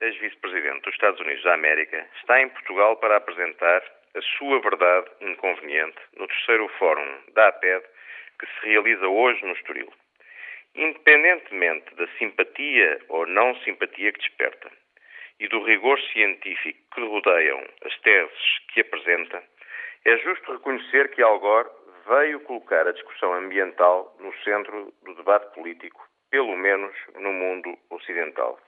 Ex-vice-presidente dos Estados Unidos da América, está em Portugal para apresentar a sua verdade inconveniente no terceiro fórum da APED que se realiza hoje no Estoril. Independentemente da simpatia ou não simpatia que desperta e do rigor científico que rodeiam as teses que apresenta, é justo reconhecer que Al Gore veio colocar a discussão ambiental no centro do debate político, pelo menos no mundo ocidental.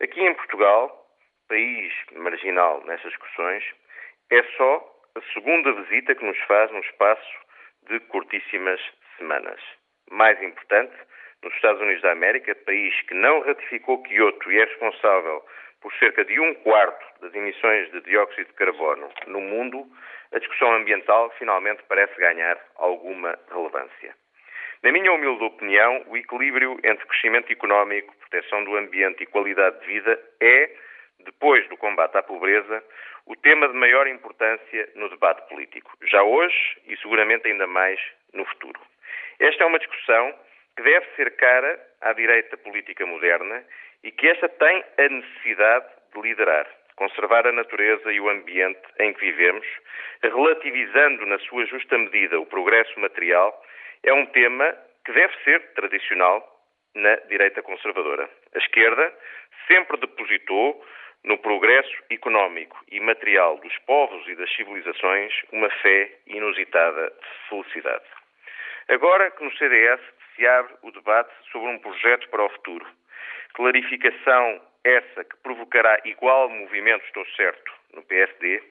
Aqui em Portugal, país marginal nessas discussões, é só a segunda visita que nos faz num espaço de curtíssimas semanas. Mais importante, nos Estados Unidos da América, país que não ratificou Kyoto e é responsável por cerca de um quarto das emissões de dióxido de carbono no mundo, a discussão ambiental finalmente parece ganhar alguma relevância. Na minha humilde opinião, o equilíbrio entre crescimento económico, proteção do ambiente e qualidade de vida é, depois do combate à pobreza, o tema de maior importância no debate político, já hoje e seguramente ainda mais no futuro. Esta é uma discussão que deve ser cara à direita política moderna e que esta tem a necessidade de liderar, conservar a natureza e o ambiente em que vivemos, relativizando na sua justa medida o progresso material é um tema que deve ser tradicional na direita conservadora. A esquerda sempre depositou no progresso económico e material dos povos e das civilizações uma fé inusitada de felicidade. Agora que no CDS se abre o debate sobre um projeto para o futuro, clarificação essa que provocará igual movimento, estou certo, no PSD,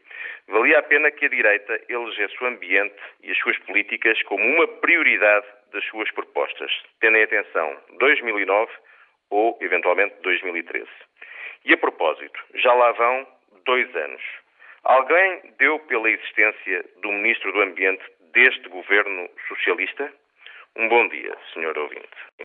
valia a pena que a direita elegesse o ambiente e as suas políticas como uma prioridade das suas propostas, tendo em atenção 2009 ou, eventualmente, 2013. E a propósito, já lá vão dois anos. Alguém deu pela existência do Ministro do Ambiente deste governo socialista? Um bom dia, Sr. Ouvinte.